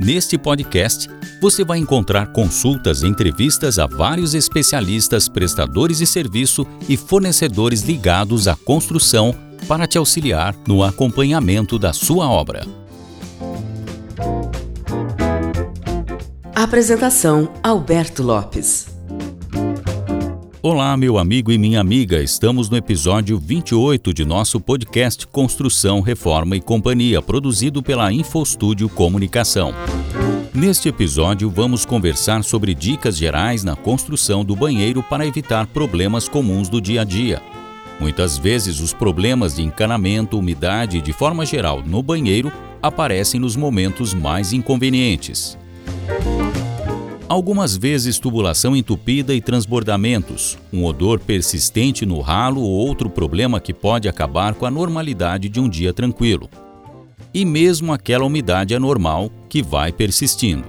Neste podcast, você vai encontrar consultas e entrevistas a vários especialistas, prestadores de serviço e fornecedores ligados à construção para te auxiliar no acompanhamento da sua obra. Apresentação: Alberto Lopes. Olá, meu amigo e minha amiga. Estamos no episódio 28 de nosso podcast Construção, Reforma e Companhia, produzido pela InfoStúdio Comunicação. Neste episódio, vamos conversar sobre dicas gerais na construção do banheiro para evitar problemas comuns do dia a dia. Muitas vezes, os problemas de encanamento, umidade e, de forma geral, no banheiro aparecem nos momentos mais inconvenientes. Algumas vezes tubulação entupida e transbordamentos, um odor persistente no ralo ou outro problema que pode acabar com a normalidade de um dia tranquilo. E mesmo aquela umidade anormal que vai persistindo.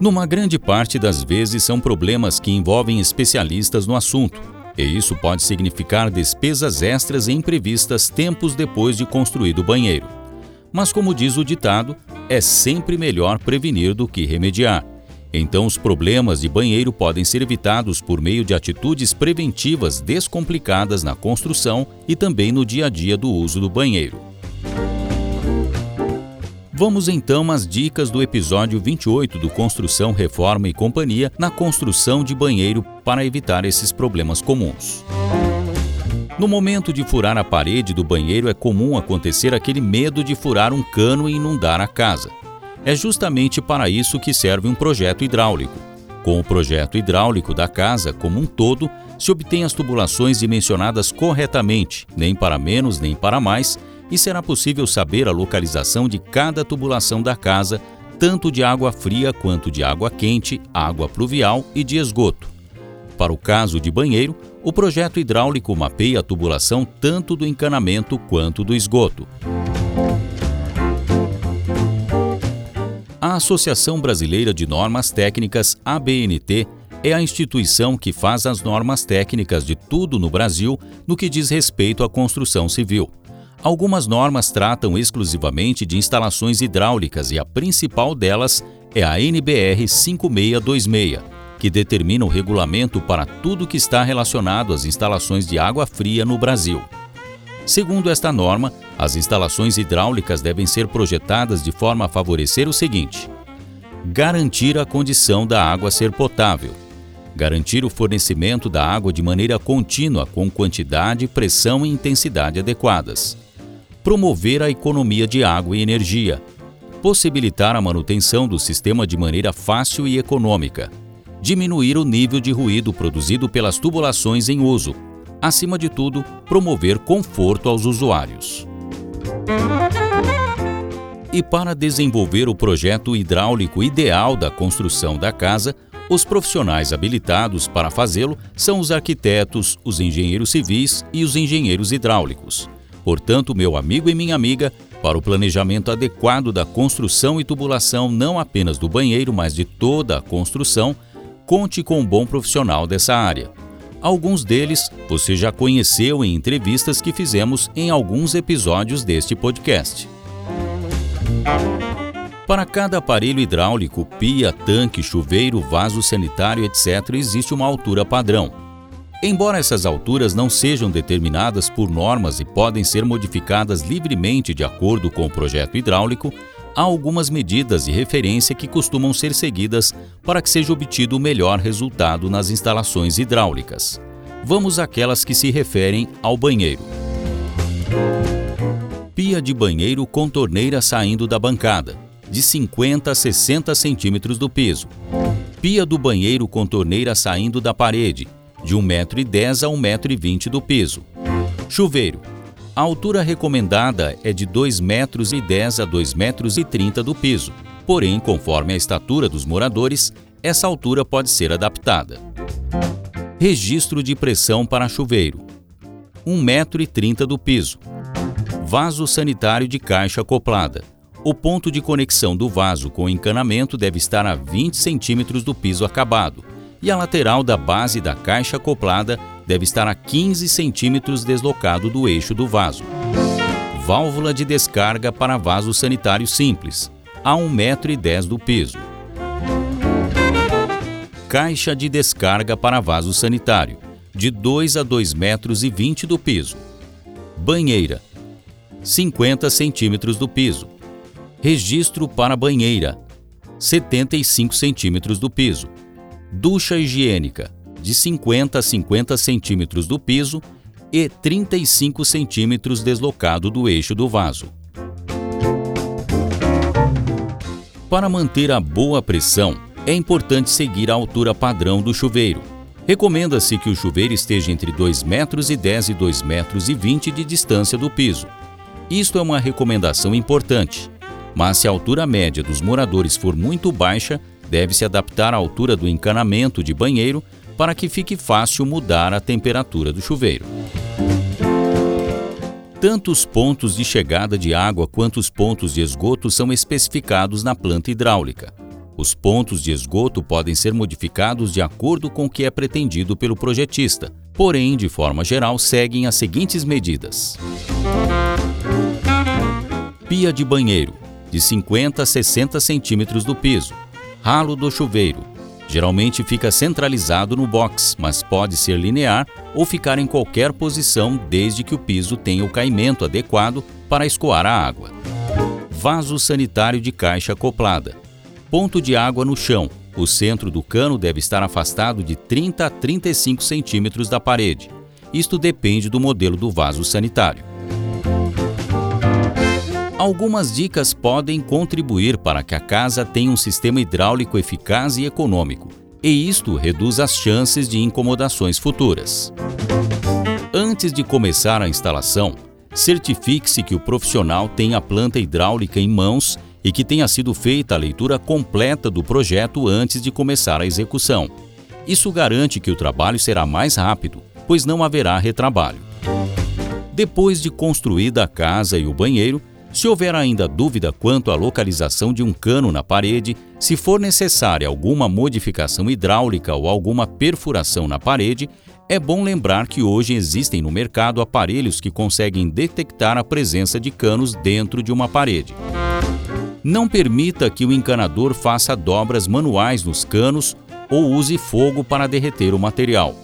Numa grande parte das vezes são problemas que envolvem especialistas no assunto, e isso pode significar despesas extras e imprevistas tempos depois de construído o banheiro. Mas, como diz o ditado, é sempre melhor prevenir do que remediar. Então, os problemas de banheiro podem ser evitados por meio de atitudes preventivas descomplicadas na construção e também no dia a dia do uso do banheiro. Vamos então às dicas do episódio 28 do Construção, Reforma e Companhia na construção de banheiro para evitar esses problemas comuns. No momento de furar a parede do banheiro, é comum acontecer aquele medo de furar um cano e inundar a casa. É justamente para isso que serve um projeto hidráulico. Com o projeto hidráulico da casa como um todo, se obtém as tubulações dimensionadas corretamente, nem para menos nem para mais, e será possível saber a localização de cada tubulação da casa, tanto de água fria quanto de água quente, água pluvial e de esgoto. Para o caso de banheiro, o projeto hidráulico mapeia a tubulação tanto do encanamento quanto do esgoto. A Associação Brasileira de Normas Técnicas, ABNT, é a instituição que faz as normas técnicas de tudo no Brasil no que diz respeito à construção civil. Algumas normas tratam exclusivamente de instalações hidráulicas e a principal delas é a NBR 5626 que determina o regulamento para tudo que está relacionado às instalações de água fria no Brasil. Segundo esta norma, as instalações hidráulicas devem ser projetadas de forma a favorecer o seguinte: garantir a condição da água ser potável, garantir o fornecimento da água de maneira contínua com quantidade, pressão e intensidade adequadas, promover a economia de água e energia, possibilitar a manutenção do sistema de maneira fácil e econômica diminuir o nível de ruído produzido pelas tubulações em uso. Acima de tudo, promover conforto aos usuários. E para desenvolver o projeto hidráulico ideal da construção da casa, os profissionais habilitados para fazê-lo são os arquitetos, os engenheiros civis e os engenheiros hidráulicos. Portanto, meu amigo e minha amiga, para o planejamento adequado da construção e tubulação não apenas do banheiro, mas de toda a construção, conte com um bom profissional dessa área. Alguns deles você já conheceu em entrevistas que fizemos em alguns episódios deste podcast. Para cada aparelho hidráulico, pia, tanque, chuveiro, vaso sanitário, etc., existe uma altura padrão. Embora essas alturas não sejam determinadas por normas e podem ser modificadas livremente de acordo com o projeto hidráulico, há algumas medidas de referência que costumam ser seguidas para que seja obtido o melhor resultado nas instalações hidráulicas. Vamos àquelas que se referem ao banheiro. Pia de banheiro com torneira saindo da bancada. de 50 a 60 centímetros do piso. Pia do banheiro com torneira saindo da parede, de 1,10m a 1,20m do piso. Chuveiro. A altura recomendada é de 2,10 metros a 2,30 metros do piso. Porém, conforme a estatura dos moradores, essa altura pode ser adaptada. Registro de pressão para chuveiro. 1,30 metro do piso. Vaso sanitário de caixa acoplada. O ponto de conexão do vaso com o encanamento deve estar a 20 centímetros do piso acabado e a lateral da base da caixa acoplada deve estar a 15 centímetros deslocado do eixo do vaso. Válvula de descarga para vaso sanitário simples, a 1,10 metro do piso. Caixa de descarga para vaso sanitário, de 2 a 2,20 metros do piso. Banheira, 50 centímetros do piso. Registro para banheira, 75 centímetros do piso. Ducha higiênica, de 50 a 50 centímetros do piso e 35 centímetros deslocado do eixo do vaso. Para manter a boa pressão, é importante seguir a altura padrão do chuveiro. Recomenda-se que o chuveiro esteja entre 2,10 metros e 2,20 metros de distância do piso. Isto é uma recomendação importante, mas se a altura média dos moradores for muito baixa, deve-se adaptar à altura do encanamento de banheiro para que fique fácil mudar a temperatura do chuveiro. Tanto os pontos de chegada de água quanto os pontos de esgoto são especificados na planta hidráulica. Os pontos de esgoto podem ser modificados de acordo com o que é pretendido pelo projetista, porém, de forma geral, seguem as seguintes medidas: Pia de banheiro, de 50 a 60 centímetros do piso. Ralo do chuveiro, Geralmente fica centralizado no box, mas pode ser linear ou ficar em qualquer posição desde que o piso tenha o caimento adequado para escoar a água. Vaso sanitário de caixa acoplada. Ponto de água no chão. O centro do cano deve estar afastado de 30 a 35 centímetros da parede. Isto depende do modelo do vaso sanitário. Algumas dicas podem contribuir para que a casa tenha um sistema hidráulico eficaz e econômico, e isto reduz as chances de incomodações futuras. Antes de começar a instalação, certifique-se que o profissional tenha a planta hidráulica em mãos e que tenha sido feita a leitura completa do projeto antes de começar a execução. Isso garante que o trabalho será mais rápido, pois não haverá retrabalho. Depois de construída a casa e o banheiro, se houver ainda dúvida quanto à localização de um cano na parede, se for necessária alguma modificação hidráulica ou alguma perfuração na parede, é bom lembrar que hoje existem no mercado aparelhos que conseguem detectar a presença de canos dentro de uma parede. Não permita que o encanador faça dobras manuais nos canos ou use fogo para derreter o material.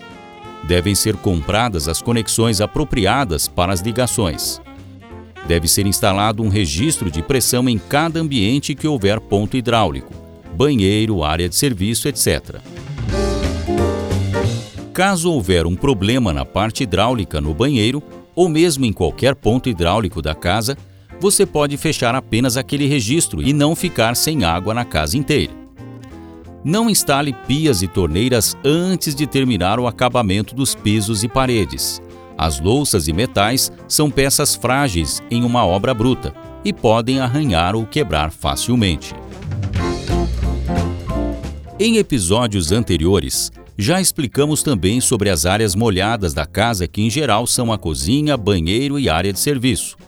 Devem ser compradas as conexões apropriadas para as ligações. Deve ser instalado um registro de pressão em cada ambiente que houver ponto hidráulico, banheiro, área de serviço, etc. Caso houver um problema na parte hidráulica no banheiro, ou mesmo em qualquer ponto hidráulico da casa, você pode fechar apenas aquele registro e não ficar sem água na casa inteira. Não instale pias e torneiras antes de terminar o acabamento dos pisos e paredes. As louças e metais são peças frágeis em uma obra bruta e podem arranhar ou quebrar facilmente. Em episódios anteriores, já explicamos também sobre as áreas molhadas da casa, que em geral são a cozinha, banheiro e área de serviço.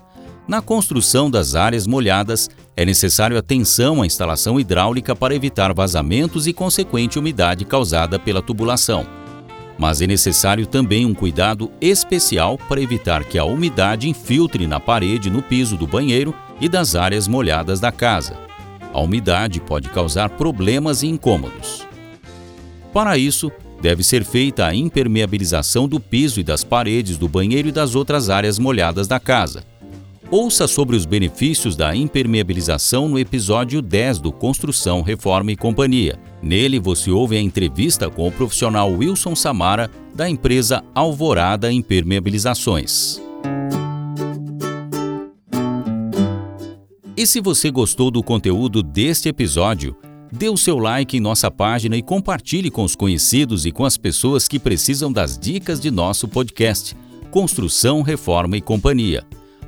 Na construção das áreas molhadas, é necessário atenção à instalação hidráulica para evitar vazamentos e consequente umidade causada pela tubulação mas é necessário também um cuidado especial para evitar que a umidade infiltre na parede, no piso do banheiro e das áreas molhadas da casa. A umidade pode causar problemas e incômodos. Para isso, deve ser feita a impermeabilização do piso e das paredes do banheiro e das outras áreas molhadas da casa. Ouça sobre os benefícios da impermeabilização no episódio 10 do Construção, Reforma e Companhia. Nele você ouve a entrevista com o profissional Wilson Samara, da empresa Alvorada Impermeabilizações. E se você gostou do conteúdo deste episódio, dê o seu like em nossa página e compartilhe com os conhecidos e com as pessoas que precisam das dicas de nosso podcast Construção, Reforma e Companhia.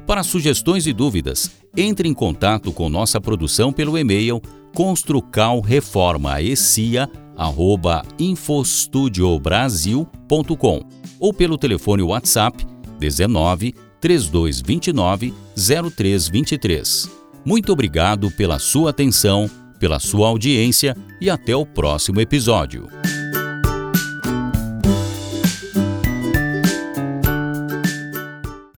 Para sugestões e dúvidas, entre em contato com nossa produção pelo e-mail construcalreformaecia@infostudiobrasil.com ou pelo telefone WhatsApp 19 3229 0323. Muito obrigado pela sua atenção, pela sua audiência e até o próximo episódio.